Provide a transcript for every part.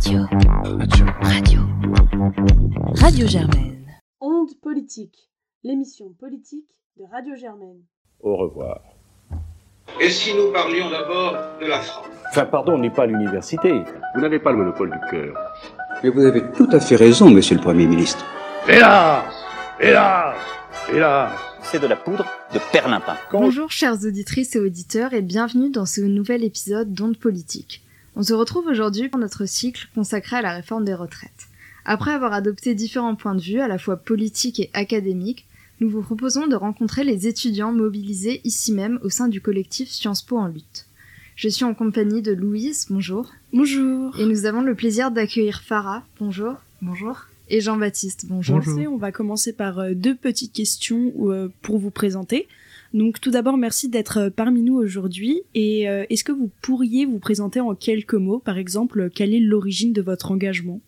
Radio. Radio. Radio. Radio Germaine. Onde politique, l'émission politique de Radio Germaine. Au revoir. Et si nous parlions d'abord de la France? Enfin, pardon, on n'est pas à l'université. Vous n'avez pas le monopole du cœur. Mais vous avez tout à fait raison, monsieur le Premier ministre. Hélas Hélas Hélas C'est de la poudre de perlimpin. Bonjour chères auditrices et auditeurs et bienvenue dans ce nouvel épisode d'Onde Politique. On se retrouve aujourd'hui pour notre cycle consacré à la réforme des retraites. Après avoir adopté différents points de vue, à la fois politiques et académiques, nous vous proposons de rencontrer les étudiants mobilisés ici même au sein du collectif Sciences Po en lutte. Je suis en compagnie de Louise, bonjour. Bonjour. Et nous avons le plaisir d'accueillir Farah, bonjour. Bonjour. Et Jean-Baptiste, bonjour. bonjour. On va commencer par euh, deux petites questions euh, pour vous présenter. Donc tout d'abord, merci d'être euh, parmi nous aujourd'hui. Et est-ce que vous pourriez vous présenter en quelques mots, par exemple, quelle est l'origine de votre engagement?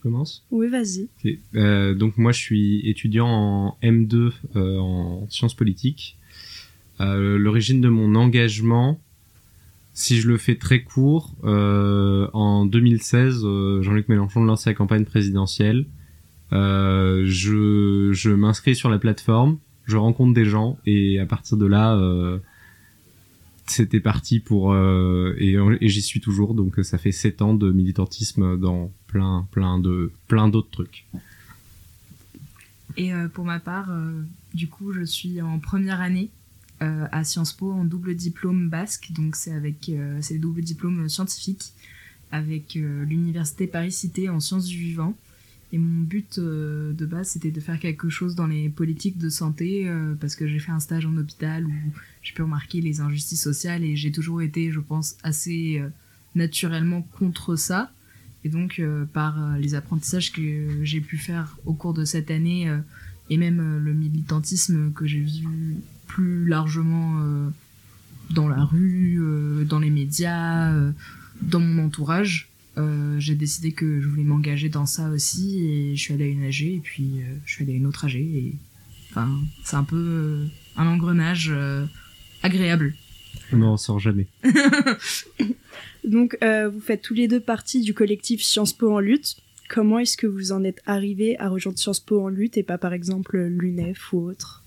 Commence Oui, vas-y. Euh, donc moi, je suis étudiant en M2 euh, en sciences politiques. Euh, L'origine de mon engagement, si je le fais très court, euh, en 2016, euh, Jean-Luc Mélenchon lance sa campagne présidentielle. je je m'inscris sur la plateforme, je rencontre des gens et à partir de là c'était parti pour euh, et, j'y suis toujours donc ça fait sept ans de militantisme dans plein plein de plein d'autres trucs. Et euh, pour ma part, euh, du coup, je suis en première année euh, à Sciences Po en double diplôme basque, donc c'est avec euh, c'est le double diplôme scientifique avec euh, l'université Paris Cité en sciences du vivant. Et mon but euh, de base, c'était de faire quelque chose dans les politiques de santé, euh, parce que j'ai fait un stage en hôpital où j'ai pu remarquer les injustices sociales et j'ai toujours été, je pense, assez euh, naturellement contre ça. Et donc, par les apprentissages que j'ai pu faire au cours de cette année, et même le militantisme que j'ai vu plus largement dans la rue, dans les médias, dans mon entourage, euh, j'ai décidé que je voulais m'engager dans ça aussi et je suis allée à une AG et puis euh, je suis allée à une autre AG et enfin c'est un peu euh, un engrenage euh, agréable. On n'en sort jamais. Donc euh, vous faites tous les deux partie du collectif Sciences Po en lutte. Comment est-ce que vous en êtes arrivé à rejoindre Sciences Po en lutte et pas par exemple l'UNEF ou autre?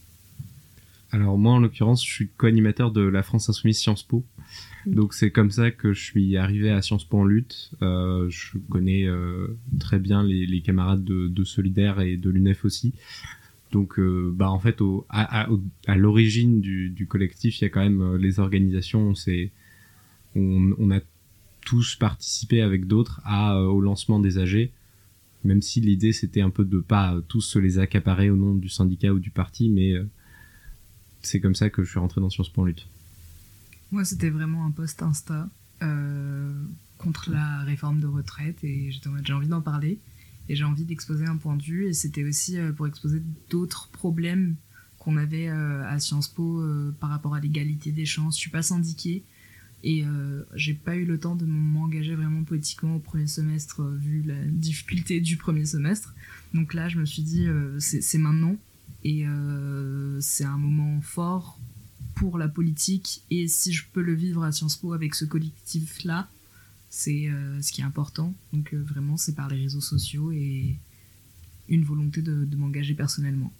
Alors moi en l'occurrence, je suis co-animateur de la France Insoumise Sciences Po. Donc c'est comme ça que je suis arrivé à Sciences Po en lutte. Euh, je connais euh, très bien les, les camarades de, de Solidaire et de l'UNEF aussi. Donc euh, bah en fait au, à, à, à l'origine du, du collectif, il y a quand même euh, les organisations. C'est on, on a tous participé avec d'autres à euh, au lancement des AG. Même si l'idée c'était un peu de pas tous se les accaparer au nom du syndicat ou du parti, mais euh, c'est comme ça que je suis rentré dans Sciences Po en lutte. Moi, c'était vraiment un post Insta euh, contre la réforme de retraite et j'ai envie d'en parler et j'ai envie d'exposer un point de vue et c'était aussi euh, pour exposer d'autres problèmes qu'on avait euh, à Sciences Po par rapport à l'égalité des chances. Je suis pas syndiquée et j'ai pas eu le temps de m'engager vraiment politiquement au premier semestre vu la difficulté du premier semestre. Donc là, je me suis dit, c'est maintenant et c'est un moment fort pour la politique et si je peux le vivre à Sciences Po avec ce collectif là c'est euh, ce qui est important. Donc euh, vraiment c'est par les réseaux sociaux et une volonté de, de m'engager personnellement.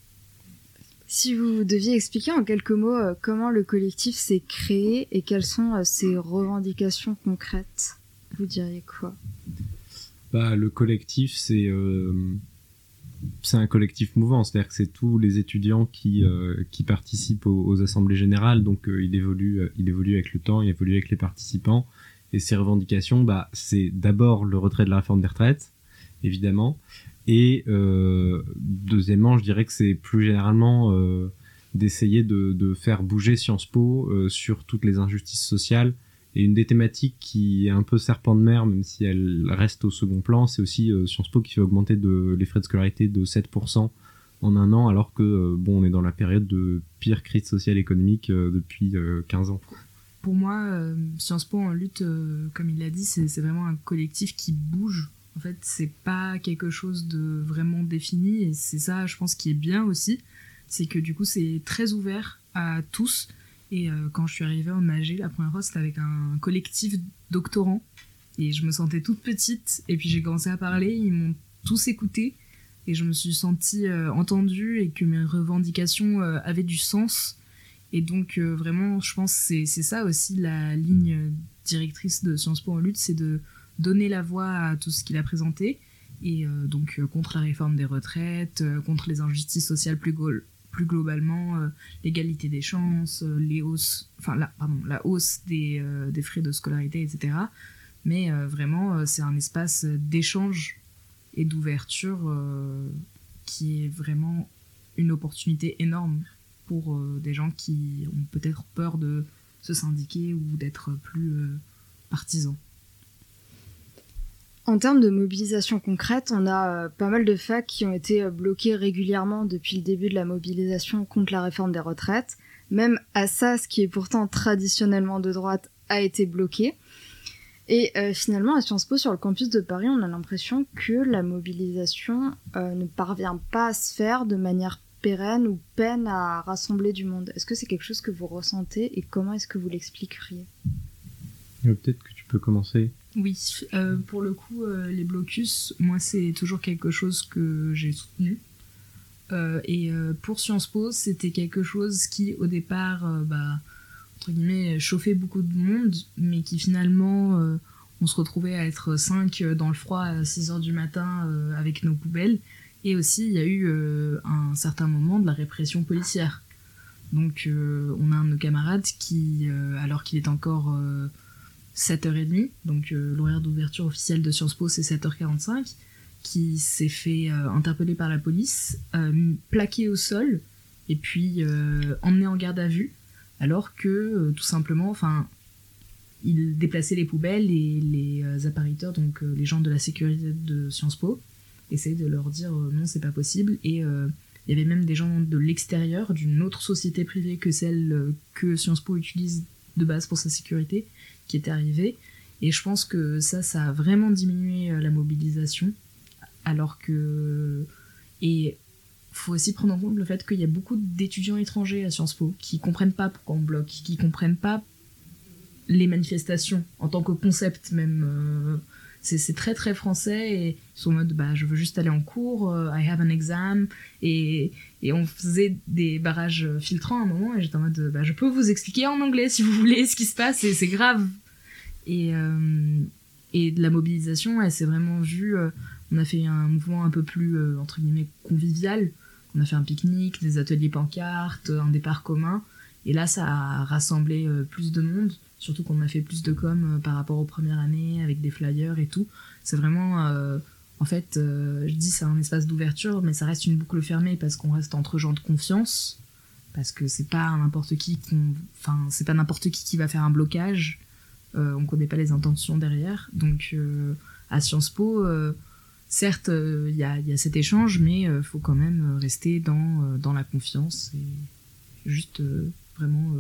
Si vous deviez expliquer en quelques mots euh, comment le collectif s'est créé et quelles sont ses revendications concrètes, vous diriez quoi? Bah, le collectif, c'est euh, c'est un collectif mouvant, c'est-à-dire que c'est tous les étudiants qui euh, qui participent aux, assemblées générales, donc euh, il évolue euh, il évolue avec le temps, il évolue avec les participants et ses revendications, bah c'est d'abord le retrait de la réforme des retraites, évidemment, et euh, deuxièmement, je dirais que c'est plus généralement d'essayer de, de faire bouger Sciences Po sur toutes les injustices sociales et une des thématiques qui est un peu serpent de mer, même si elle reste au second plan, c'est aussi euh, Sciences Po qui fait augmenter les frais de scolarité de 7% en un an, alors que euh, bon, on est dans la période de pire crise sociale et économique euh, depuis euh, 15 ans. pour moi Sciences Po en lutte comme il l'a dit c'est c'est vraiment un collectif qui bouge. En fait c'est pas quelque chose de vraiment défini et c'est ça je pense qui est bien aussi. C'est que du coup c'est très ouvert à tous et euh, quand je suis arrivée en AG la première fois c'était avec un collectif doctorant Et je me sentais toute petite. Et puis j'ai commencé à parler, ils m'ont tous écouté. Et je me suis sentie euh, entendue et que mes revendications euh, avaient du sens. Et donc vraiment, je pense que c'est ça aussi la ligne directrice de Sciences Po en lutte, c'est de donner la voix à tout ce qu'il a présenté. Et donc contre la réforme des retraites, contre les injustices sociales plus, plus globalement, l'égalité des chances, les hausses, enfin la, hausse des, des frais de scolarité, etc. Mais vraiment, c'est un espace d'échange et d'ouverture euh, qui est vraiment une opportunité énorme pour euh, des gens qui ont peut-être peur de se syndiquer ou d'être plus euh, partisans. En termes de mobilisation concrète, on a pas mal de facs qui ont été bloqués régulièrement depuis le début de la mobilisation contre la réforme des retraites. Même Assas, qui est pourtant traditionnellement de droite, a été bloqué. Et euh, finalement, à Sciences Po, sur le campus de Paris, on a l'impression que la mobilisation euh, ne parvient pas à se faire de manière pérenne ou peine à rassembler du monde. Est-ce que c'est quelque chose que vous ressentez et comment est-ce que vous l'expliqueriez? Euh, Peut-être que tu peux commencer. Oui, pour le coup, les blocus, moi, c'est toujours quelque chose que j'ai soutenu. et pour Sciences Po, c'était quelque chose qui, au départ, bah, entre guillemets, chauffer beaucoup de monde, mais qui finalement, euh, on se retrouvait à être 5 euh, dans le froid à 6 heures du matin euh, avec nos poubelles. Et aussi, il y a eu un certain moment de la répression policière. Donc, on a un de nos camarades qui, alors qu'il est encore 7h30, donc l'horaire d'ouverture officielle de Sciences Po c'est 7h45, qui s'est fait interpeller par la police, plaqué au sol, et puis emmené en garde à vue alors que euh, tout simplement, enfin, il déplaçait les poubelles et les euh, appariteurs, donc euh, les gens de la sécurité de Sciences Po, essayaient de leur dire non, c'est pas possible. Et il y avait même des gens de l'extérieur, d'une autre société privée que celle que Sciences Po utilise de base pour sa sécurité, qui étaient arrivés. Et je pense que ça, ça a vraiment diminué la mobilisation. Alors que. Et faut aussi prendre en compte le fait qu'il y a beaucoup d'étudiants étrangers à Sciences Po qui comprennent pas pourquoi on bloque, qui comprennent pas les manifestations en tant que concept même. Euh, c'est très très français et ils sont mode bah je veux juste aller en cours, euh, I have an exam et, et, on faisait des barrages filtrants à un moment et j'étais en mode bah je peux vous expliquer en anglais si vous voulez ce qui se passe et c'est grave. Et, euh, et de la mobilisation elle s'est vraiment vue, on a fait un mouvement un peu plus entre guillemets convivial on a fait un pique-nique, des ateliers pancartes, un départ commun. Et là, ça a rassemblé euh, plus de monde, surtout qu'on a fait plus de com euh, par rapport aux premières années, avec des flyers et tout. C'est vraiment, euh, en fait, je dis c'est un espace d'ouverture, mais ça reste une boucle fermée parce qu'on reste entre gens de confiance, parce que c'est pas n'importe qui, enfin, c'est pas n'importe qui qui va faire un blocage. on connaît pas les intentions derrière, donc à Sciences Po certes, euh, il y, a, cet échange, mais il euh, faut quand même rester dans, euh, dans la confiance et juste vraiment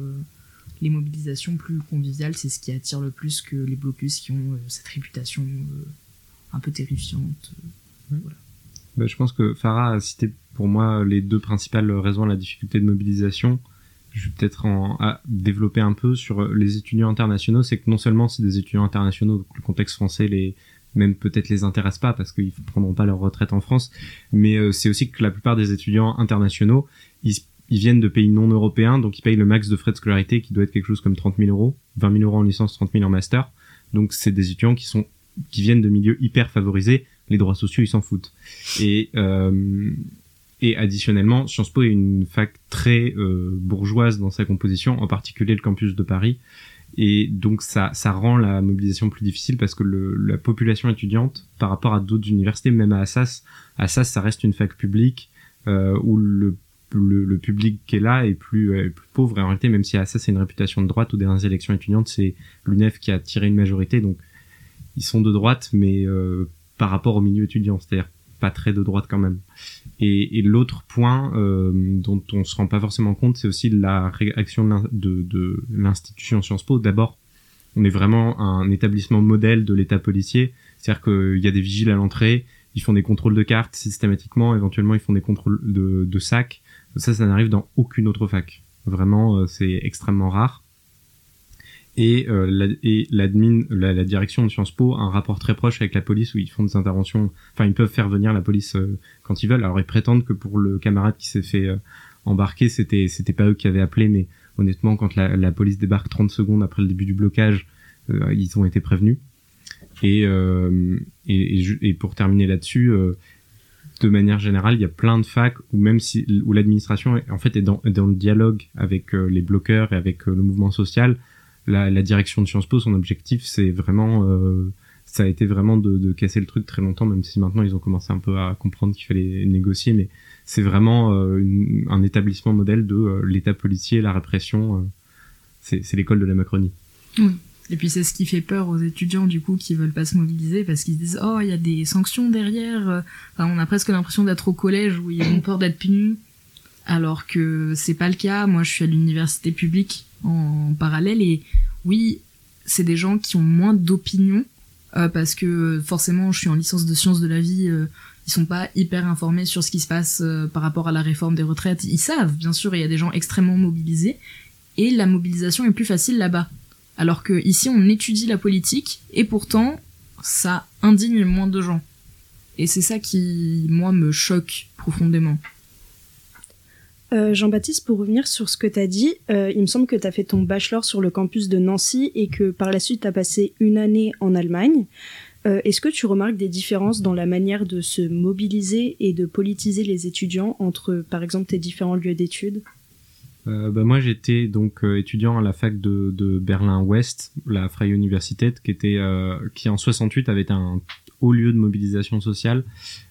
les mobilisations plus conviviales, c'est ce qui attire le plus que les blocus qui ont cette réputation un peu terrifiante. Bah, je pense que Farah a cité pour moi les deux principales raisons à la difficulté de mobilisation. Je vais peut-être en développer un peu sur les étudiants internationaux. C'est que non seulement c'est des étudiants internationaux, donc le contexte français les, même peut-être les intéresse pas parce qu'ils prendront pas leur retraite en France. Mais euh, c'est aussi que la plupart des étudiants internationaux, ils, viennent de pays non européens, donc ils payent le max de frais de scolarité qui doit être quelque chose comme 30 000 euros, 20 000 euros en licence, 30 000 en master. Donc c'est des étudiants qui sont qui viennent de milieux hyper favorisés. Les droits sociaux, ils s'en foutent. Et euh, et additionnellement, Sciences Po est une fac très euh, bourgeoise dans sa composition, en particulier le campus de Paris et donc ça, ça rend la mobilisation plus difficile parce que le, la population étudiante par rapport à d'autres universités, même à Assas, Assas ça reste une fac publique euh, où le, le, le, public qui est là est plus, euh, plus pauvre et en réalité même si Assas c'est une réputation de droite ou des élections étudiantes c'est l'UNEF qui a tiré une majorité donc ils sont de droite mais euh, par rapport au milieu étudiant c'est-à-dire pas très de droite quand même. Et, et l'autre point euh, dont on se rend pas forcément compte, c'est aussi la réaction de, de l'institution Sciences Po. D'abord, on est vraiment un établissement modèle de l'État policier, c'est-à-dire qu'il y a des vigiles à l'entrée, ils font des contrôles de cartes systématiquement, éventuellement ils font des contrôles de, de sacs. Ça, ça n'arrive dans aucune autre fac. Vraiment, euh, c'est extrêmement rare. et, euh, la, et l'admin, la, la, direction de Sciences Po a un rapport très proche avec la police où ils font des interventions. Enfin, ils peuvent faire venir la police euh, quand ils veulent. Alors, ils prétendent que pour le camarade qui s'est fait euh, embarquer, c'était c'était pas eux qui avaient appelé, mais honnêtement, quand la, la, police débarque 30 secondes après le début du blocage, euh, ils ont été prévenus. Et, et, et, et, pour terminer là-dessus, de manière générale, il y a plein de facs où même si où l'administration en fait est dans, dans le dialogue avec les bloqueurs et avec le mouvement social la, la, direction de Sciences Po, son objectif, c'est vraiment, euh, ça a été vraiment de, de, casser le truc très longtemps, même si maintenant ils ont commencé un peu à comprendre qu'il fallait négocier, mais c'est vraiment euh, un établissement modèle de euh, l'État policier, la répression. Euh, c'est l'école de la Macronie. Et puis c'est ce qui fait peur aux étudiants du coup qui veulent pas se mobiliser parce qu'ils se disent oh il y a des sanctions derrière. Enfin, on a presque l'impression d'être au collège où ils ont peur d'être punis alors que c'est pas le cas. Moi je suis à l'université publique en parallèle. Et oui, c'est des gens qui ont moins d'opinion euh, parce que forcément, je suis en licence de sciences de la vie. Euh, ils sont pas hyper informés sur ce qui se passe euh, par rapport à la réforme des retraites. Ils savent, bien sûr, il y a des gens extrêmement mobilisés et la mobilisation est plus facile là-bas. Alors que ici, on étudie la politique et pourtant, ça indigne moins de gens. Et c'est ça qui, moi, me choque profondément. Euh, Jean-Baptiste, pour revenir sur ce que tu as dit, euh, il me semble que tu as fait ton bachelor sur le campus de Nancy et que par la suite tu as passé une année en Allemagne. Euh, Est-ce que tu remarques des différences dans la manière de se mobiliser et de politiser les étudiants entre, par exemple, tes différents lieux d'études? Euh, bah moi j'étais donc euh, étudiant à la fac de, Berlin-Ouest, la Freie Universität, qui était euh, qui en 68 avait un haut lieu de mobilisation sociale,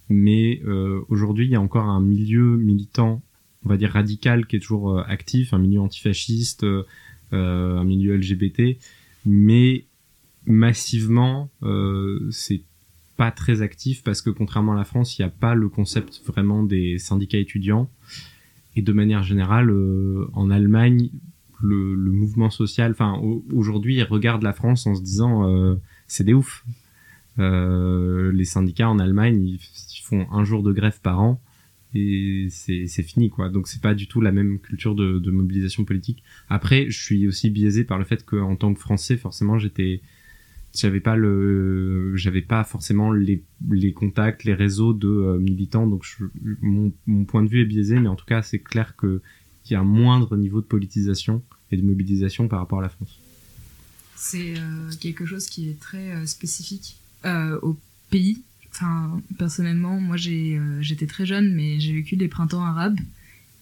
mais aujourd'hui il y a encore un milieu militant on va dire radical qui est toujours euh, actif, un milieu antifasciste, euh, euh, un milieu LGBT, mais massivement c'est pas très actif parce que contrairement à la France, il n'y a pas le concept vraiment des syndicats étudiants. Et de manière générale, en Allemagne, le, le, mouvement social, enfin aujourd'hui, ils regardent la France en se disant euh, c'est des ouf. Euh, les syndicats en Allemagne, ils, ils, font un jour de grève par an et c'est fini quoi donc c'est pas du tout la même culture de, de, mobilisation politique après je suis aussi biaisé par le fait qu'en tant que français forcément j'étais j'avais pas le j'avais pas forcément les, les contacts les réseaux de euh, militants donc mon, point de vue est biaisé mais en tout cas c'est clair que qu'il y a un moindre niveau de politisation et de mobilisation par rapport à la France. C'est euh, quelque chose qui est très euh, spécifique au pays. Enfin personnellement moi j'ai j'étais très jeune mais j'ai vécu des printemps arabes.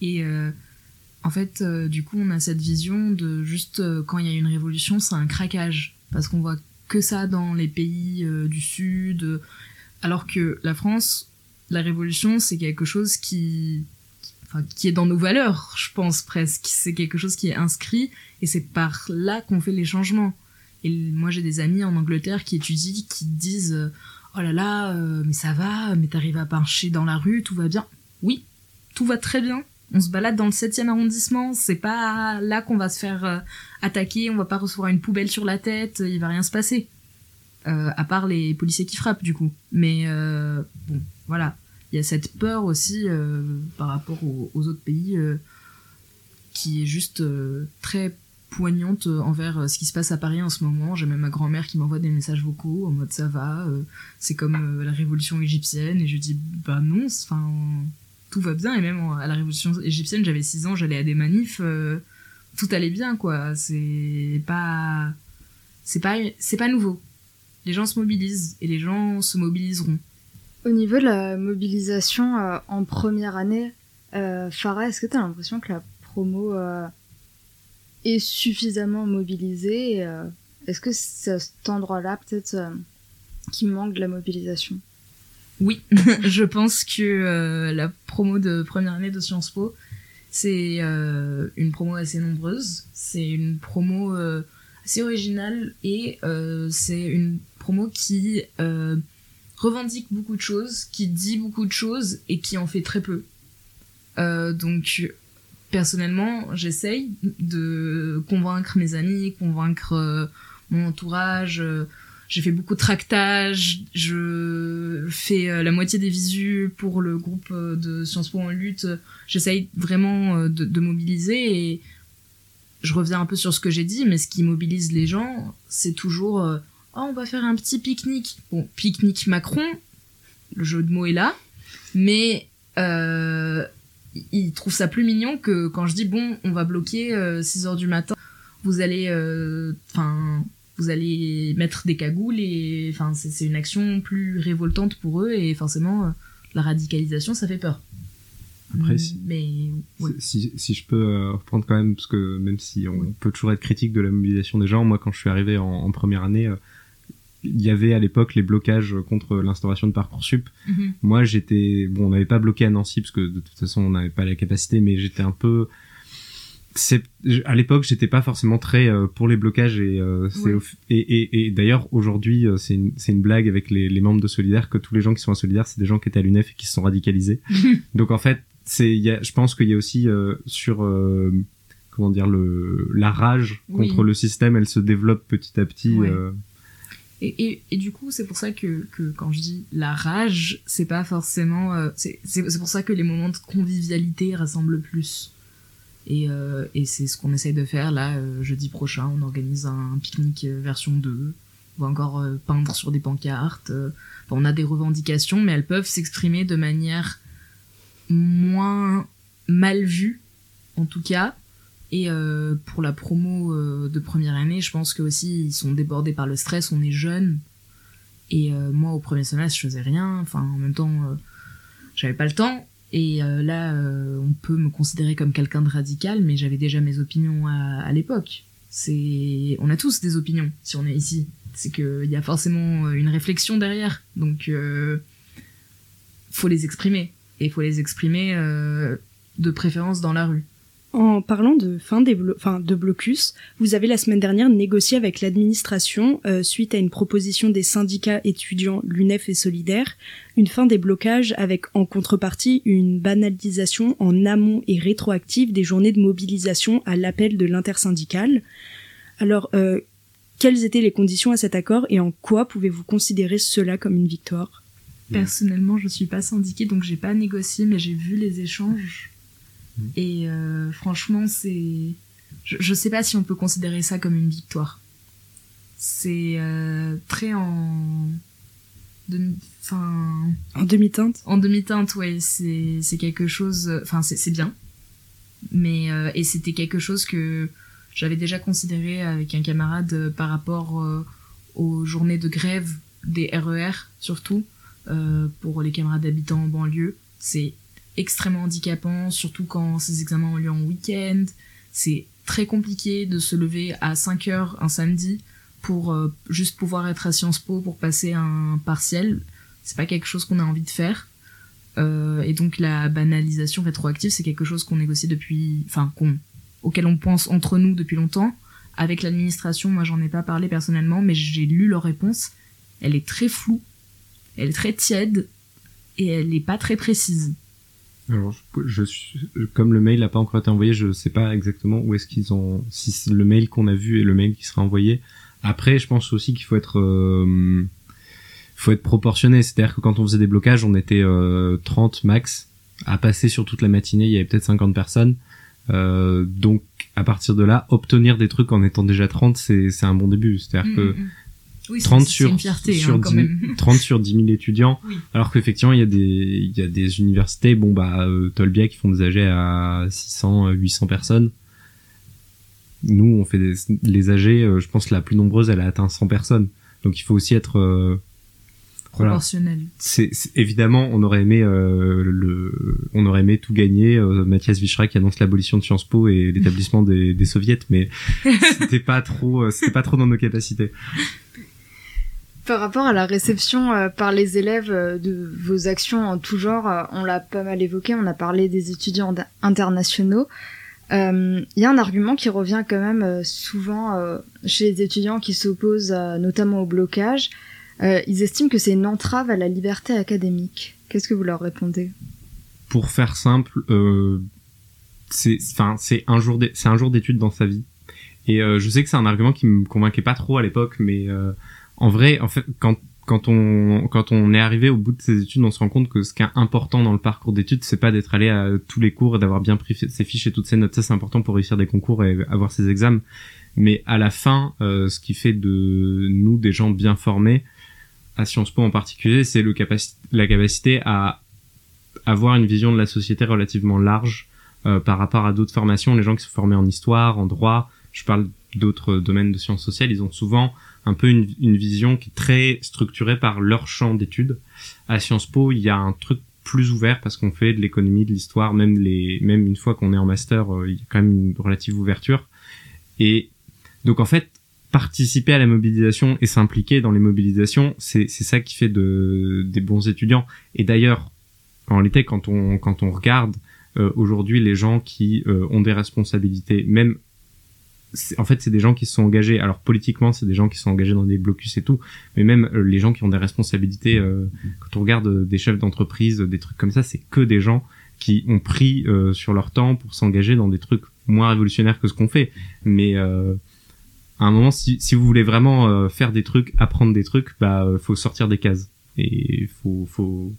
Et en fait du coup on a cette vision de juste quand il y a une révolution c'est un craquage. Parce qu'on voit que ça dans les pays euh, du sud alors que la France la révolution c'est quelque chose qui enfin qui est dans nos valeurs je pense presque c'est quelque chose qui est inscrit et c'est par là qu'on fait les changements et moi j'ai des amis en Angleterre qui étudient qui disent oh là là, euh, mais ça va, mais t'arrives à marcher dans la rue, tout va bien. Oui, tout va très bien. On se balade dans le 7e arrondissement, c'est pas là qu'on va se faire euh, attaquer, on va pas recevoir une poubelle sur la tête, il va rien se passer. Euh, à part les policiers qui frappent, du coup. Mais euh, bon, voilà. Il y a cette peur aussi par rapport aux, aux autres pays qui est juste très poignante envers ce qui se passe à Paris en ce moment. J'ai même ma grand-mère qui m'envoie des messages vocaux en mode ça va, c'est comme la révolution égyptienne. Et je dis bah non, enfin tout va bien. Et même à la révolution égyptienne, j'avais 6 ans, j'allais à des manifs, euh, tout allait bien quoi. C'est pas, c'est pas, c'est pas nouveau. Les gens se mobilisent et les gens se mobiliseront. Au niveau de la mobilisation euh, en première année, euh, Farah, est-ce que tu as l'impression que la promo euh, est suffisamment mobilisé euh, Est-ce que c'est à cet endroit-là peut-être qui manque de la mobilisation? Oui, je pense que euh, la promo de première année de Sciences Po, c'est euh, une promo assez nombreuse, c'est une promo euh, assez originale et c'est une promo qui revendique beaucoup de choses, qui dit beaucoup de choses et qui en fait très peu. donc personnellement, j'essaye de convaincre mes amis, convaincre mon entourage. J'ai fait beaucoup de tractages, je fais euh, la moitié des visus pour le groupe euh, de Sciences Po en lutte. J'essaye vraiment euh, de, mobiliser et je reviens un peu sur ce que j'ai dit, mais ce qui mobilise les gens, c'est toujours oh, on va faire un petit pique-nique. Bon, pique-nique Macron, le jeu de mots est là, mais euh, ils trouvent ça plus mignon que quand je dis bon, on va bloquer 6 heures du matin, vous allez, enfin, vous allez mettre des cagoules et, enfin, c'est une action plus révoltante pour eux et forcément, la radicalisation, ça fait peur. Après, si, mais, si, si, je peux euh, reprendre quand même, parce que même si on peut toujours être critique de la mobilisation des gens, moi quand je suis arrivé en, en première année, euh, il y avait à l'époque les blocages contre l'instauration de Parcoursup. Mhm. Moi j'étais, bon on n'avait pas bloqué à Nancy, parce que de toute façon on n'avait pas la capacité, mais j'étais un peu... À l'époque, j'étais pas forcément très euh, pour les blocages et euh, c'est Ouais. et, et, et d'ailleurs aujourd'hui euh, c'est une, blague avec les, les membres de Solidaire que tous les gens qui sont à Solidaire c'est des gens qui étaient à l'UNEF et qui se sont radicalisés. Donc en fait, c'est, il y a, je pense qu'il y a aussi euh, sur comment dire le la rage Oui. contre le système, elle se développe petit à petit. Ouais. Et, et, et du coup, c'est pour ça que, que quand je dis la rage, c'est pas forcément. euh, c'est pour ça que les moments de convivialité rassemblent le plus. Et, euh, et c'est ce qu'on essaye de faire là, euh, jeudi prochain. On organise un pique-nique euh, version 2. On va encore peindre sur des pancartes. on a des revendications, mais elles peuvent s'exprimer de manière moins mal vue, en tout cas. Et pour la promo de première année, je pense que ils sont débordés par le stress. On est jeunes. Et moi, au premier semestre, je faisais rien. Enfin, en même temps, j'avais pas le temps. Et euh, là, euh, on peut me considérer comme quelqu'un de radical, mais j'avais déjà mes opinions à, à l'époque. C'est, on a tous des opinions si on est ici. C'est qu'il y a forcément euh, une réflexion derrière. Donc, euh, faut les exprimer. Et faut les exprimer euh, de préférence dans la rue. En parlant de fin de blocus, vous avez la semaine dernière négocié avec l'administration, euh, suite à une proposition des syndicats étudiants l'UNEF et Solidaire, une fin des blocages avec en contrepartie une banalisation en amont et rétroactive des journées de mobilisation à l'appel de l'intersyndicale. Alors, euh, quelles étaient les conditions à cet accord et en quoi pouvez-vous considérer cela comme une victoire? Personnellement, je suis pas syndiquée, donc j'ai pas négocié, mais j'ai vu les échanges. Et euh, franchement, c'est. Je, je sais pas si on peut considérer ça comme une victoire. C'est euh, très en. Enfin. En demi-teinte? En demi-teinte, ouais, c'est quelque chose. Enfin, c'est bien. Mais. euh, et c'était quelque chose que j'avais déjà considéré avec un camarade par rapport aux journées de grève des RER, surtout, euh, pour les camarades habitants en banlieue. C'est extrêmement handicapant, surtout quand ces examens ont lieu en week-end. C'est très compliqué de se lever à 5 heures un samedi pour euh, juste pouvoir être à Sciences Po pour passer un partiel. C'est pas quelque chose qu'on a envie de faire. Euh, et donc la banalisation rétroactive, c'est quelque chose qu'on négocie depuis, enfin qu'on, auquel on pense entre nous depuis longtemps. Avec l'administration, moi j'en ai pas parlé personnellement, mais j'ai lu leur réponse. Elle est très floue, elle est très tiède et elle est pas très précise. Alors, je, comme le mail n'a pas encore été envoyé, je sais pas exactement où est-ce qu'ils ont, si c'est le mail qu'on a vu est le mail qui sera envoyé. Après, je pense aussi qu'il faut être, euh, faut être proportionné. C'est-à-dire que quand on faisait des blocages, on était euh, 30 max à passer sur toute la matinée. Il y avait peut-être 50 personnes. Euh, donc, à partir de là, obtenir des trucs en étant déjà 30, c'est, c'est un bon début. C'est-à-dire Mm, que mm, mm. Oui, c'est- 30 c'est sur, une fierté, sur hein, quand 10 même. 30 sur 10 000 étudiants. Oui. Alors qu'effectivement, il y a des, il y a des universités, bon, bah, euh, Tolbiac, qui font des AG à 600, euh, 800 personnes. Nous, on fait des, les AG, euh, je pense la plus nombreuse, elle a atteint 100 personnes. Donc il faut aussi être, euh, voilà. Proportionnel. C'est, c'est- évidemment, on aurait aimé euh, le, on aurait aimé tout gagner. euh, Mathias Vichra qui annonce l'abolition de Sciences Po et l'établissement des, des soviets, mais c'était pas trop, euh, c'était pas trop dans nos capacités. Par rapport à la réception euh, par les élèves euh, de vos actions en tout genre, euh, on l'a pas mal évoqué, on a parlé des étudiants internationaux. Il y a un argument qui revient quand même souvent chez les étudiants qui s'opposent notamment au blocage. Ils estiment que c'est une entrave à la liberté académique. Qu'est-ce que vous leur répondez? Pour faire simple, c'est, un jour, c'est un jour d'études dans sa vie. Et je sais que c'est un argument qui me convainquait pas trop à l'époque, mais en vrai, en fait, quand quand on quand on est arrivé au bout de ses études, on se rend compte que ce qui est important dans le parcours d'études, c'est pas d'être allé à tous les cours et d'avoir bien pris ses fiches et toutes ses notes. Ça, c'est important pour réussir des concours et avoir ses examens. Mais à la fin, euh, ce qui fait de nous des gens bien formés, à Sciences Po en particulier, c'est le capaci la capacité à avoir une vision de la société relativement large euh, par rapport à d'autres formations. Les gens qui sont formés en histoire, en droit, je parle d'autres domaines de sciences sociales, ils ont souvent un peu une, une, vision qui est très structurée par leur champ d'études. À Sciences Po, il y a un truc plus ouvert parce qu'on fait de l'économie, de l'histoire, même les, même une fois qu'on est en master, euh, il y a quand même une relative ouverture. Et donc en fait, participer à la mobilisation et s'impliquer dans les mobilisations, c'est c'est ça qui fait de des bons étudiants. Et d'ailleurs, en réalité, quand on quand on regarde euh, aujourd'hui les gens qui euh, ont des responsabilités, même en fait, c'est des gens qui sont engagés. Alors politiquement, c'est des gens qui sont engagés dans des blocus et tout, mais même euh, les gens qui ont des responsabilités. Euh, quand on regarde euh, des chefs d'entreprise, des trucs comme ça, c'est que des gens qui ont pris sur leur temps pour s'engager dans des trucs moins révolutionnaires que ce qu'on fait. Mais à un moment, si, si vous voulez vraiment faire des trucs, apprendre des trucs, bah faut sortir des cases et faut faut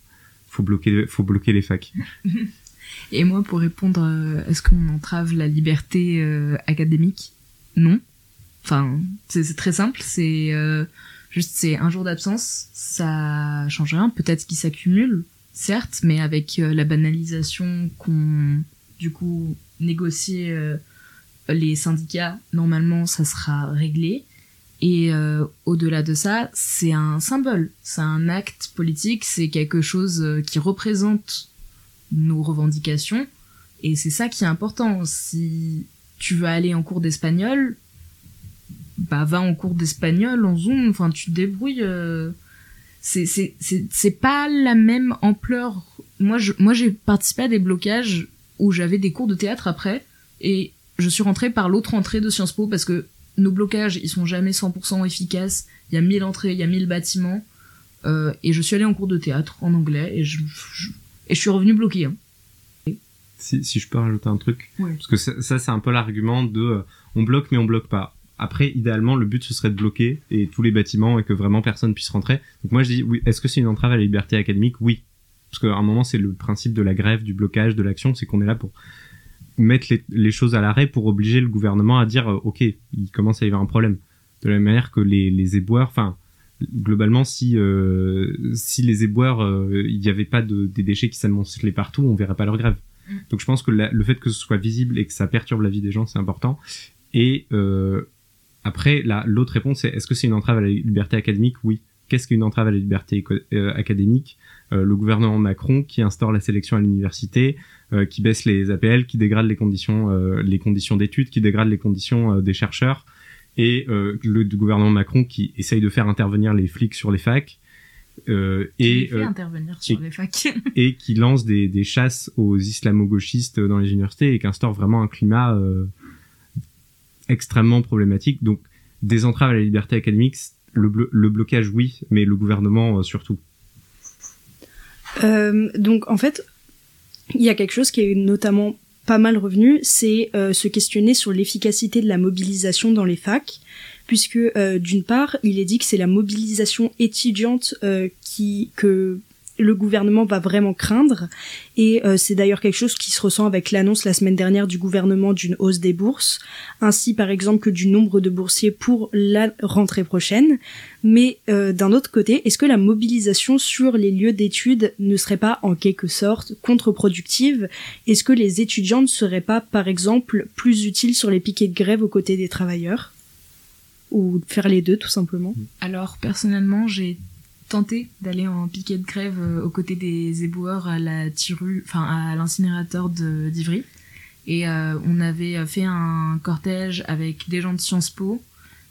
faut bloquer faut bloquer les facs. Et moi, pour répondre, est-ce qu'on entrave la liberté académique? Non. Enfin, c'est très simple, c'est euh, juste c'est un jour d'absence, ça change rien. Peut-être qu'il s'accumule, certes, mais avec euh, la banalisation qu'on du coup négocier euh, les syndicats, normalement ça sera réglé. Et au-delà de ça, c'est un symbole, c'est un acte politique, c'est quelque chose qui représente nos revendications. Et c'est ça qui est important. Si tu veux aller en cours d'espagnol, bah va en cours d'espagnol en Zoom, enfin tu te débrouilles. Euh, c'est pas la même ampleur. Moi moi j'ai participé à des blocages où j'avais des cours de théâtre après et je suis rentrée par l'autre entrée de Sciences Po parce que nos blocages ils sont jamais 100% efficaces. Il y a 1000 entrées, il y a 1000 bâtiments euh, et je suis allée en cours de théâtre en anglais et je, et je suis revenue bloquée. Hein si, si je peux rajouter un truc. Parce que ça, ça c'est un peu l'argument de euh, on bloque mais on bloque pas. Après, idéalement, le but ce serait de bloquer et tous les bâtiments et que vraiment personne puisse rentrer. Donc moi je dis oui. Est-ce que c'est une entrave à la liberté académique? Oui. Parce qu'à un moment c'est le principe de la grève, du blocage, de l'action, c'est qu'on est là pour mettre les, les choses à l'arrêt pour obliger le gouvernement à dire euh, ok, il commence à y avoir un problème. De la même manière que les, les éboueurs, enfin globalement, si euh, si les éboueurs, il n'y avait pas de, des déchets qui s'amoncelaient partout, on verrait pas leur grève. Donc je pense que le fait que ce soit visible et que ça perturbe la vie des gens, c'est important. Et euh, après, l'autre réponse, c'est est-ce que c'est une entrave à la liberté académique? Oui. Qu'est-ce qu'une entrave à la liberté euh, académique? Euh, Le gouvernement Macron qui instaure la sélection à l'université, euh, qui baisse les APL, qui dégrade les conditions, les conditions d'études, qui dégrade les conditions des chercheurs, et le gouvernement Macron qui essaye de faire intervenir les flics sur les facs, euh, et fait euh, intervenir sur les facs. et qui lance des, des chasses aux islamo-gauchistes dans les universités et qui instaure vraiment un climat euh, extrêmement problématique. Donc des entraves à la liberté académique, le, le blocage oui, mais le gouvernement euh, surtout. donc en fait, il y a quelque chose qui est notamment pas mal revenu, c'est se questionner sur l'efficacité de la mobilisation dans les facs puisque euh, d'une part, il est dit que c'est la mobilisation étudiante euh, que le gouvernement va vraiment craindre. Et euh, c'est d'ailleurs quelque chose qui se ressent avec l'annonce la semaine dernière du gouvernement d'une hausse des bourses, ainsi par exemple que du nombre de boursiers pour la rentrée prochaine. Mais d'un autre côté, est-ce que la mobilisation sur les lieux d'études ne serait pas en quelque sorte contre-productive? Est-ce que les étudiants ne seraient pas par exemple plus utiles sur les piquets de grève aux côtés des travailleurs? Ou faire les deux tout simplement Alors personnellement, j'ai tenté d'aller en piquet de grève euh, aux côtés des éboueurs à la tiru, enfin à l'incinérateur d'Ivry. Et euh, on avait fait un cortège avec des gens de Sciences Po,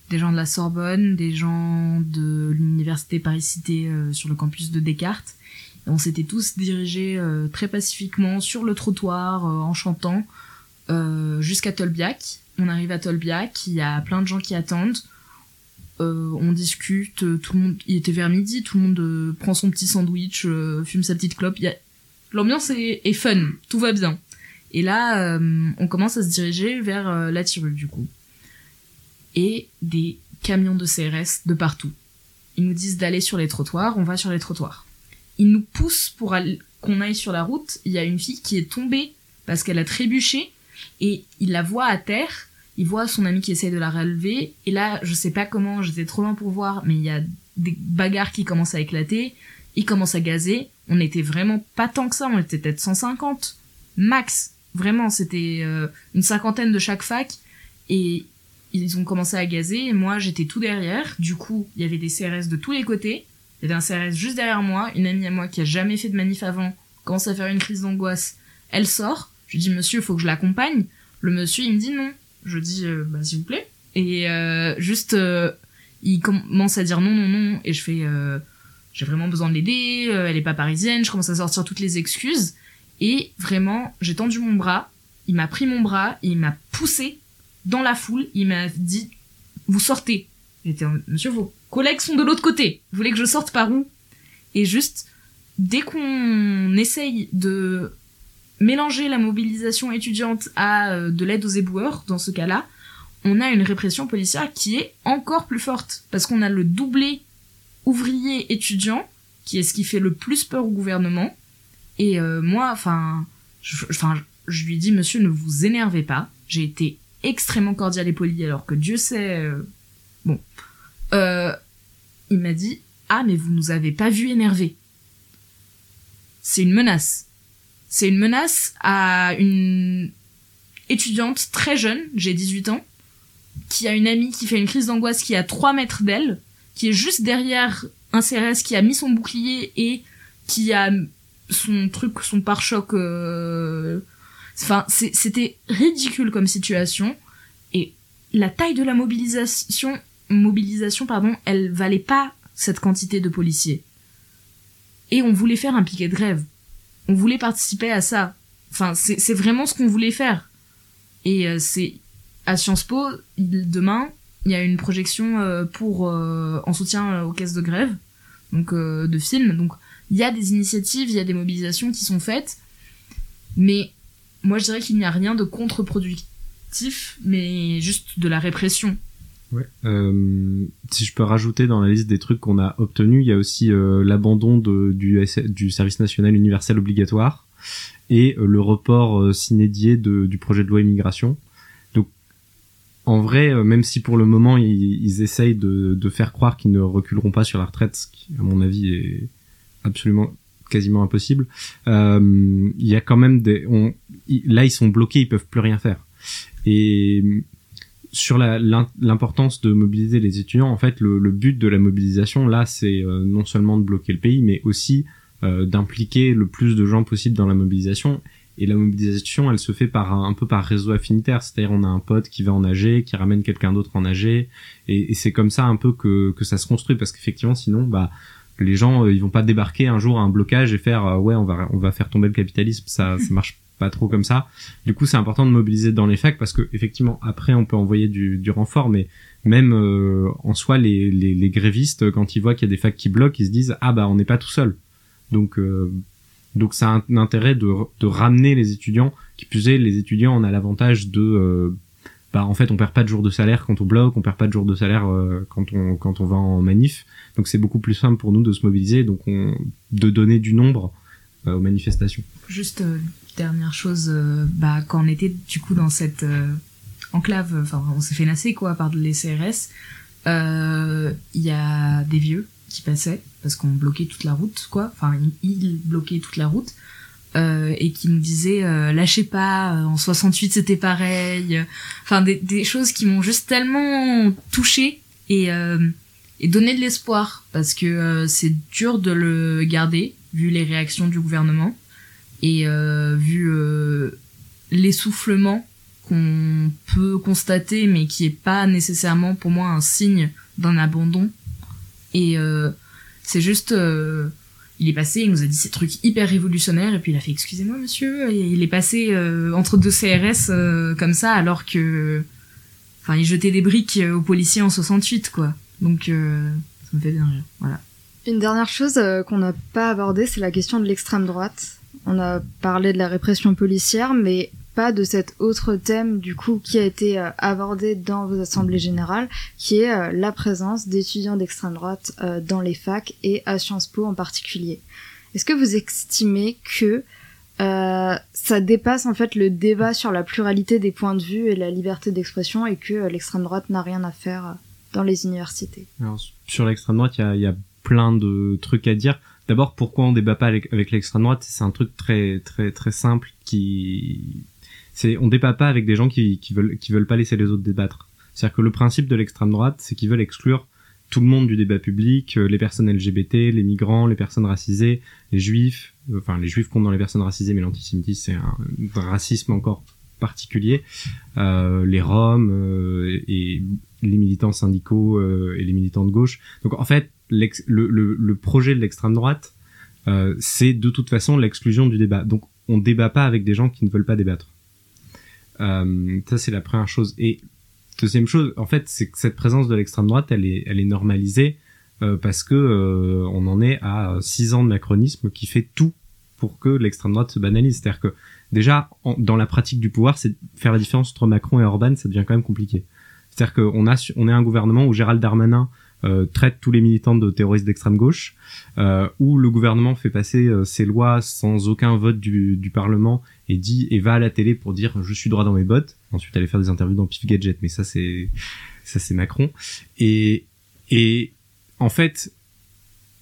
des gens de la Sorbonne, des gens de l'université Paris-Cité euh, sur le campus de Descartes. Et on s'était tous dirigés très pacifiquement sur le trottoir en chantant jusqu'à Tolbiac. On arrive à Tolbiac, il y a plein de gens qui attendent. Euh, on discute, euh, tout le monde, il était vers midi, tout le monde euh, prend son petit sandwich, fume sa petite clope. L'ambiance est, fun, tout va bien. Et là, on commence à se diriger vers la Tirule du coup. Et des camions de CRS de partout. ils nous disent d'aller sur les trottoirs, on va sur les trottoirs. Ils nous poussent pour qu'on aille sur la route. Il y a une fille qui est tombée parce qu'elle a trébuché et il la voit à terre. Il voit son ami qui essaie de la relever et là, je sais pas comment, j'étais trop loin pour voir, mais il y a des bagarres qui commencent à éclater. Il commence à gazer. On était vraiment pas tant que ça, on était peut-être 150 max. Vraiment, c'était euh, une cinquantaine de chaque fac et ils ont commencé à gazer moi j'étais tout derrière. Du coup, il y avait des CRS de tous les côtés. Il y avait un CRS juste derrière moi, une amie à moi qui a jamais fait de manif avant, commence à faire une crise d'angoisse. Elle sort. Je dis monsieur, faut que je l'accompagne. Le monsieur, il me dit non. Je dis euh, bah s'il vous plaît. Et euh, juste, euh, il commence à dire non, non, non. Et je fais, j'ai vraiment besoin de l'aider. elle est pas parisienne. Je commence à sortir toutes les excuses. Et vraiment, j'ai tendu mon bras. Il m'a pris mon bras. il m'a poussé dans la foule, il m'a dit Vous sortez. J'étais Monsieur, vos collègues sont de l'autre côté. Vous voulez que je sorte par où? Et juste, dès qu'on essaye de mélanger la mobilisation étudiante à euh, de l'aide aux éboueurs, dans ce cas-là, on a une répression policière qui est encore plus forte. Parce qu'on a le doublé ouvrier étudiant, qui est ce qui fait le plus peur au gouvernement. Et euh, moi, enfin, enfin, je lui dis, monsieur, ne vous énervez pas. J'ai été extrêmement cordial et poli, alors que Dieu sait... Euh, bon. Il m'a dit, ah mais vous nous avez pas vu énervé. C'est une menace. C'est une menace à une étudiante très jeune, j'ai 18 ans, qui a une amie qui fait une crise d'angoisse qui est à 3 mètres d'elle, qui est juste derrière un CRS qui a mis son bouclier et qui a son truc, son pare-choc euh, Enfin, c'était ridicule comme situation. Et la taille de la mobilisation, mobilisation, pardon, elle valait pas cette quantité de policiers. Et on voulait faire un piquet de grève. On voulait participer à ça. Enfin, c'est vraiment ce qu'on voulait faire. Et euh, c'est à Sciences Po, demain, il y a une projection euh, pour euh, en soutien aux caisses de grève, donc de films. Donc il y a des initiatives, il y a des mobilisations qui sont faites, mais moi je dirais qu'il n'y a rien de contre-productif, mais juste de la répression. Ouais. Euh, si je peux rajouter dans la liste des trucs qu'on a obtenus, il y a aussi euh, l'abandon du, du service national universel obligatoire et euh, le report euh, s'inédié du projet de loi immigration. Donc, en vrai, euh, même si pour le moment ils, ils essayent de, de faire croire qu'ils ne reculeront pas sur la retraite, ce qui, à mon avis, est absolument quasiment impossible. Il y a quand même des, on, là ils sont bloqués, ils peuvent plus rien faire. Et sur l'importance de mobiliser les étudiants, en fait, le, le but de la mobilisation là, c'est euh, non seulement de bloquer le pays, mais aussi euh, d'impliquer le plus de gens possible dans la mobilisation. Et la mobilisation, elle se fait par un, peu par réseau affinitaire, c'est-à-dire on a un pote qui va en nager, qui ramène quelqu'un d'autre en nager, et, et c'est comme ça un peu que, que ça se construit, parce qu'effectivement, sinon, bah les gens euh, ils vont pas débarquer un jour à un blocage et faire euh, ouais on va on va faire tomber le capitalisme. Ça ça marche pas trop comme ça du coup c'est important de mobiliser dans les facs parce que effectivement après on peut envoyer du, du renfort mais même euh, en soi les, les, les, grévistes quand ils voient qu'il y a des facs qui bloquent ils se disent ah bah on n'est pas tout seul donc donc ça a un intérêt de, de ramener les étudiants qui plus est les étudiants on a l'avantage de bah en fait on perd pas de jours de salaire quand on bloque, on perd pas de jours de salaire euh, quand on quand on va en manif. Donc c'est beaucoup plus simple pour nous de se mobiliser, donc on, de donner du nombre euh, aux manifestations. Juste euh, dernière chose, bah quand on était du coup dans cette enclave, enfin on s'est fait nasser quoi par les CRS, il y a des vieux qui passaient parce qu'on bloquait toute la route quoi, enfin ils bloquaient toute la route. Euh, et qui nous disait euh, lâchez pas euh, en 68 c'était pareil enfin des, des, choses qui m'ont juste tellement touché et et donné de l'espoir parce que c'est dur de le garder vu les réactions du gouvernement et vu l'essoufflement qu'on peut constater mais qui est pas nécessairement pour moi un signe d'un abandon et c'est juste il est passé, il nous a dit ces trucs hyper révolutionnaires, et puis il a fait excusez-moi monsieur, il est passé euh, entre deux CRS euh, comme ça, alors que, enfin, il jetait des briques euh, aux policiers en 68, quoi. Donc, ça me fait bien rire, voilà. Une dernière chose qu'on n'a pas abordée, c'est la question de l'extrême droite. On a parlé de la répression policière, mais pas de cet autre thème du coup qui a été euh, abordé dans vos assemblées générales, qui est euh, la présence d'étudiants d'extrême droite euh, dans les facs et à Sciences Po en particulier. Est-ce que vous estimez que ça dépasse en fait le débat sur la pluralité des points de vue et la liberté d'expression et que l'extrême droite n'a rien à faire dans les universités? Sur l'extrême droite, il y a plein de trucs à dire. D'abord, pourquoi on débat pas avec, l'extrême droite? C'est un truc très très très simple qui c'est on débat pas avec des gens qui, qui veulent qui veulent pas laisser les autres débattre. C'est-à-dire que le principe de l'extrême droite, c'est qu'ils veulent exclure tout le monde du débat public, euh, les personnes LGBT, les migrants, les personnes racisées, les juifs, euh, enfin les juifs comptent dans les personnes racisées, mais l'antisémitisme c'est un, racisme encore particulier, euh, les roms euh, et les militants syndicaux et les militants de gauche. Donc en fait, le, le, le, projet de l'extrême droite, euh, c'est de toute façon l'exclusion du débat. Donc on débat pas avec des gens qui ne veulent pas débattre. Euh, ça c'est la première chose. Et deuxième chose, en fait, c'est que cette présence de l'extrême droite, elle est, elle est normalisée euh, parce que euh, on en est à six ans de macronisme qui fait tout pour que l'extrême droite se banalise. C'est-à-dire que déjà dans la pratique du pouvoir, c'est faire la différence entre Macron et Orban, ça devient quand même compliqué. C'est-à-dire qu'on a, on est un gouvernement où Gérald Darmanin euh, traite tous les militants de terroristes d'extrême gauche, euh, où le gouvernement fait passer euh, ses lois sans aucun vote du, du, Parlement et dit et va à la télé pour dire je suis droit dans mes bottes. Ensuite aller faire des interviews dans Pif Gadget, mais ça c'est ça c'est Macron. Et et en fait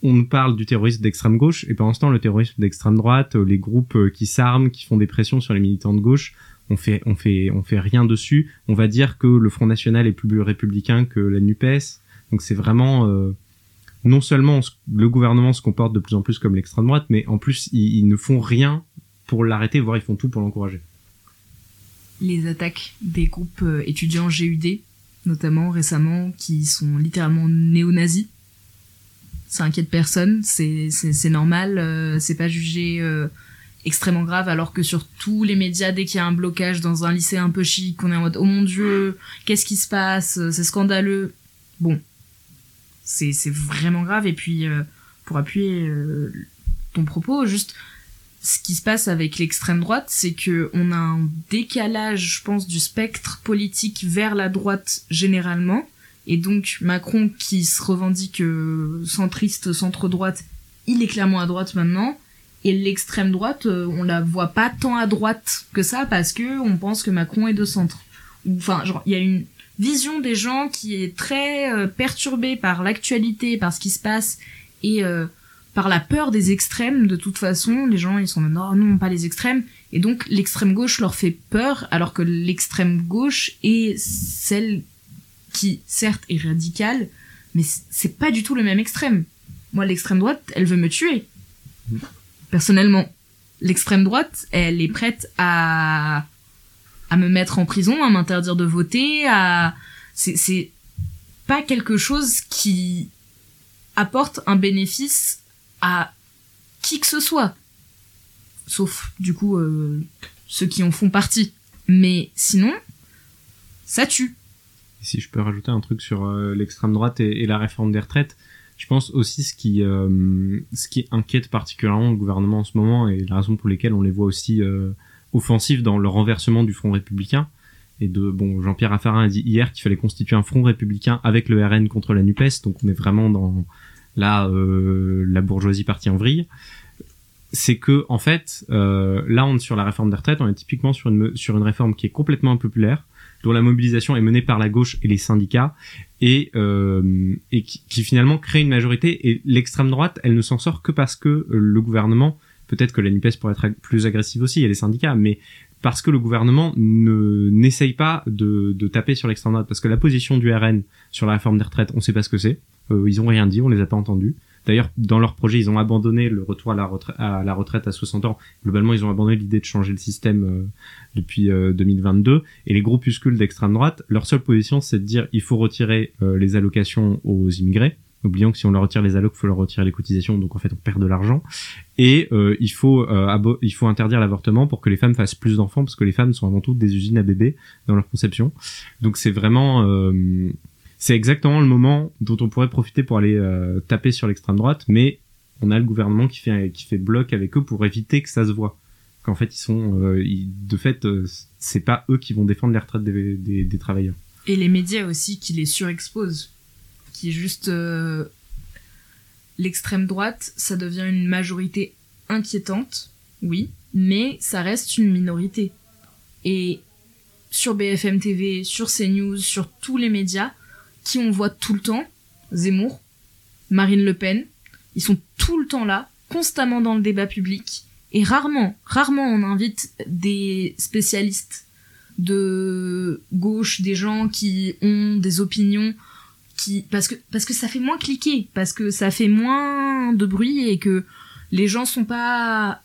on parle du terrorisme d'extrême gauche et pendant ce temps le terrorisme d'extrême droite, les groupes qui s'arment, qui font des pressions sur les militants de gauche, on fait on fait on fait rien dessus. On va dire que le Front National est plus républicain que la Nupes. Donc c'est vraiment euh, non seulement le gouvernement se comporte de plus en plus comme l'extrême droite, mais en plus ils, ne font rien pour l'arrêter, voire ils font tout pour l'encourager. Les attaques des groupes euh, étudiants GUD, notamment récemment, qui sont littéralement néo-nazis, ça inquiète personne, c'est normal, euh, c'est pas jugé extrêmement grave, alors que sur tous les médias, dès qu'il y a un blocage dans un lycée un peu chic, on est en mode oh mon dieu, qu'est-ce qui se passe, c'est scandaleux. Bon, c'est vraiment grave. Et puis, euh, pour appuyer euh, ton propos, juste ce qui se passe avec l'extrême droite, c'est que on a un décalage, je pense, du spectre politique vers la droite généralement. Et donc Macron, qui se revendique euh, centriste, centre-droite, il est clairement à droite maintenant. Et l'extrême droite, on la voit pas tant à droite que ça parce que on pense que Macron est de centre. Enfin, genre, il y a une vision des gens qui est très euh, perturbée par l'actualité, par ce qui se passe et euh, par la peur des extrêmes. De toute façon, les gens ils sont non non pas les extrêmes et donc l'extrême gauche leur fait peur alors que l'extrême gauche est celle qui certes est radicale mais c'est pas du tout le même extrême. Moi l'extrême droite, elle veut me tuer. Personnellement, l'extrême droite, elle est prête à à me mettre en prison, à m'interdire de voter, à c'est pas quelque chose qui apporte un bénéfice à qui que ce soit, sauf du coup euh, ceux qui en font partie. Mais sinon, ça tue. Si je peux rajouter un truc sur euh, l'extrême droite et, la réforme des retraites, je pense aussi ce qui euh, ce qui inquiète particulièrement le gouvernement en ce moment et la raison pour laquelle on les voit aussi offensif dans le renversement du Front républicain. Et de bon, Jean-Pierre Raffarin a dit hier qu'il fallait constituer un front républicain avec le RN contre la Nupes, donc on est vraiment dans là euh, la bourgeoisie partie en vrille. C'est que en fait, euh, là on est sur la réforme des retraites, on est typiquement sur une sur une réforme qui est complètement impopulaire, dont la mobilisation est menée par la gauche et les syndicats, et euh, et qui, finalement crée une majorité. Et l'extrême droite, elle ne s'en sort que parce que le gouvernement Peut-être que la NUPES pourrait être plus agressive aussi, il y a les syndicats, mais parce que le gouvernement ne n'essaye pas de, de taper sur l'extrême droite, parce que la position du RN sur la réforme des retraites, on sait pas ce que c'est. Euh, ils ont rien dit, on les a pas entendus. D'ailleurs, dans leur projet, ils ont abandonné le retour à la, retraite à la retraite à 60 ans. Globalement, ils ont abandonné l'idée de changer le système euh, depuis 2022. Euh, Et les groupuscules d'extrême droite, leur seule position, c'est de dire il faut retirer les allocations aux immigrés. Oublions que si on leur retire les allocs, il faut leur retirer les cotisations, donc en fait on perd de l'argent. Et euh, il faut euh, il faut interdire l'avortement pour que les femmes fassent plus d'enfants, parce que les femmes sont avant tout des usines à bébés dans leur conception. Donc c'est vraiment euh, c'est exactement le moment dont on pourrait profiter pour aller taper sur l'extrême droite, mais on a le gouvernement qui fait qui fait bloc avec eux pour éviter que ça se voit qu'en fait ils sont, euh, de fait, euh, c'est pas eux qui vont défendre les retraites des, des, travailleurs. Et les médias aussi qui les surexposent. Qui euh, L'extrême droite, ça devient une majorité inquiétante, oui, mais ça reste une minorité. Et sur BFM TV, sur CNews, sur tous les médias, qui on voit tout le temps, Zemmour, Marine Le Pen, ils sont tout le temps là, constamment dans le débat public, et rarement, rarement on invite des spécialistes de gauche, des gens qui ont des opinions qui parce que parce que ça fait moins cliquer, parce que ça fait moins de bruit et que les gens sont pas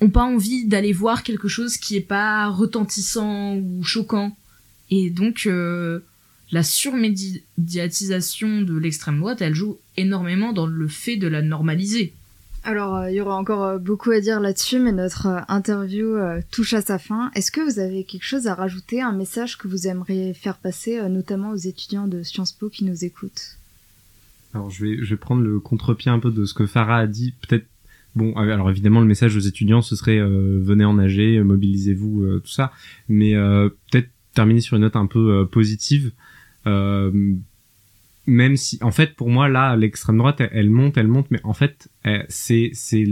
ont pas envie d'aller voir quelque chose qui est pas retentissant ou choquant. Et donc euh, la surmédiatisation de l'extrême droite, elle joue énormément dans le fait de la normaliser. Alors, euh, il y aura encore euh, beaucoup à dire là-dessus, mais notre euh, interview euh, touche à sa fin. Est-ce que vous avez quelque chose à rajouter, un message que vous aimeriez faire passer, euh, notamment aux étudiants de Sciences Po qui nous écoutent? Alors je vais, je vais prendre le contre-pied un peu de ce que Farah a dit. Peut-être, bon, alors évidemment le message aux étudiants ce serait euh, venez en nager, mobilisez-vous, euh, tout ça. Mais euh, peut-être terminer sur une note un peu euh, positive. Euh, même si, en fait, pour moi là, l'extrême droite, elle, monte, elle monte, mais en fait, c'est c'est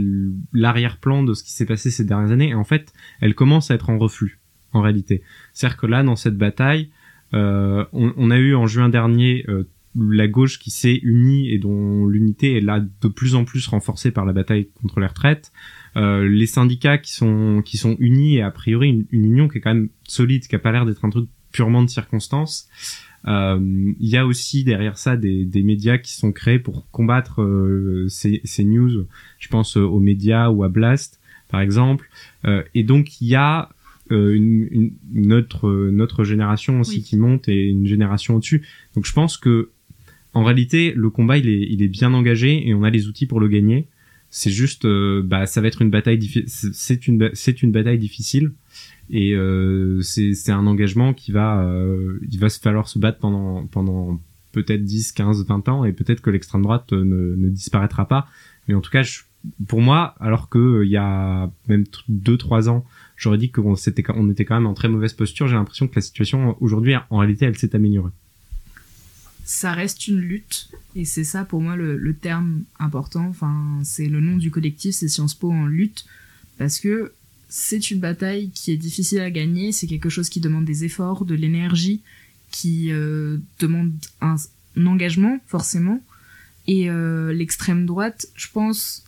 l'arrière-plan de ce qui s'est passé ces dernières années. Et en fait, elle commence à être en reflux, en réalité. C'est-à-dire que là, dans cette bataille, euh, on, on a eu en juin dernier euh, la gauche qui s'est unie et dont l'unité est là de plus en plus renforcée par la bataille contre les retraites. Euh, les syndicats qui sont qui sont unis et a priori une, une union qui est quand même solide, qui a pas l'air d'être un truc purement de circonstance. Euh, Il y a aussi derrière ça des, des médias qui sont créés pour combattre euh, ces, ces news. Je pense euh, aux médias ou à Blast, par exemple. Euh, et donc il y a euh, une, une, notre notre génération aussi Oui. qui monte et une génération au-dessus. Donc je pense que en réalité le combat il est il est bien engagé et on a les outils pour le gagner. C'est juste euh, bah ça va être une bataille c'est une c'est une bataille difficile et euh, c'est un engagement qui va euh, il va falloir se battre pendant pendant peut-être 10 15 20 ans et peut-être que l'extrême droite euh, ne, disparaîtra pas. Mais en tout cas pour moi alors que euh, il y a même 2 3 ans j'aurais dit qu'on c'était on était quand même en très mauvaise posture j'ai l'impression que la situation aujourd'hui en réalité elle s'est améliorée. Ça reste une lutte et c'est ça pour moi le, le terme important. Enfin c'est le nom du collectif c'est Sciences Po en lutte parce que c'est une bataille qui est difficile à gagner c'est quelque chose qui demande des efforts de l'énergie qui euh, demande un, engagement forcément et euh, l'extrême droite je pense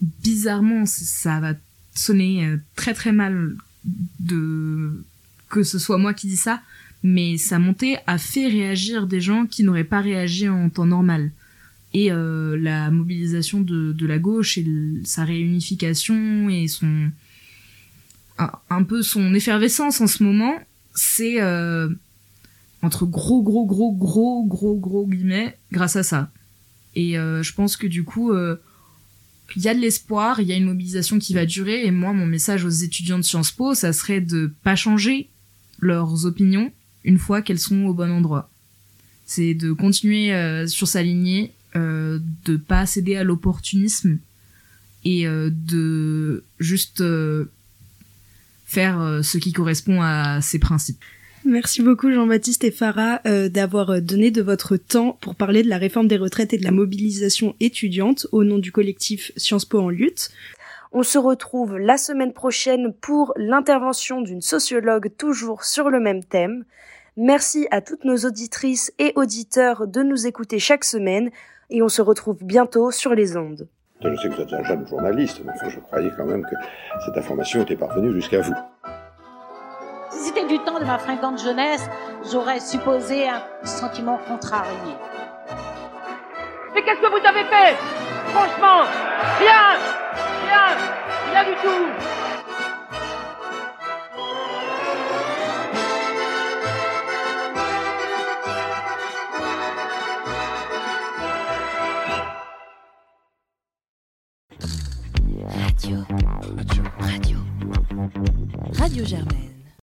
bizarrement ça va sonner euh, très très mal de que ce soit moi qui dis ça mais sa montée a fait réagir des gens qui n'auraient pas réagi en temps normal. Et la mobilisation de, de la gauche et sa réunification et son un, peu son effervescence en ce moment, c'est euh, entre gros gros gros gros gros gros guillemets grâce à ça. Et euh, je pense que du coup euh, il y a de l'espoir, il y a une mobilisation qui va durer et moi mon message aux étudiants de Sciences Po, ça serait de pas changer leurs opinions une fois qu'elles sont au bon endroit. C'est de continuer euh, sur sa lignée, euh, de pas céder à l'opportunisme et euh, de juste euh, faire euh, ce qui correspond à ses principes. Merci beaucoup Jean-Baptiste et Farah euh, d'avoir euh, donné de votre temps pour parler de la réforme des retraites et de la mobilisation étudiante au nom du collectif Sciences Po en lutte. On se retrouve la semaine prochaine pour l'intervention d'une sociologue toujours sur le même thème. Merci à toutes nos auditrices et auditeurs de nous écouter chaque semaine et on se retrouve bientôt sur les ondes. Je sais que vous êtes un jeune journaliste, mais enfin, je croyais quand même que cette information était parvenue jusqu'à vous. Si c'était du temps de ma fringante jeunesse, j'aurais supposé un sentiment contrarié. Mais qu'est-ce que vous avez fait? Franchement, rien Rien Rien du tout Radio Germaine.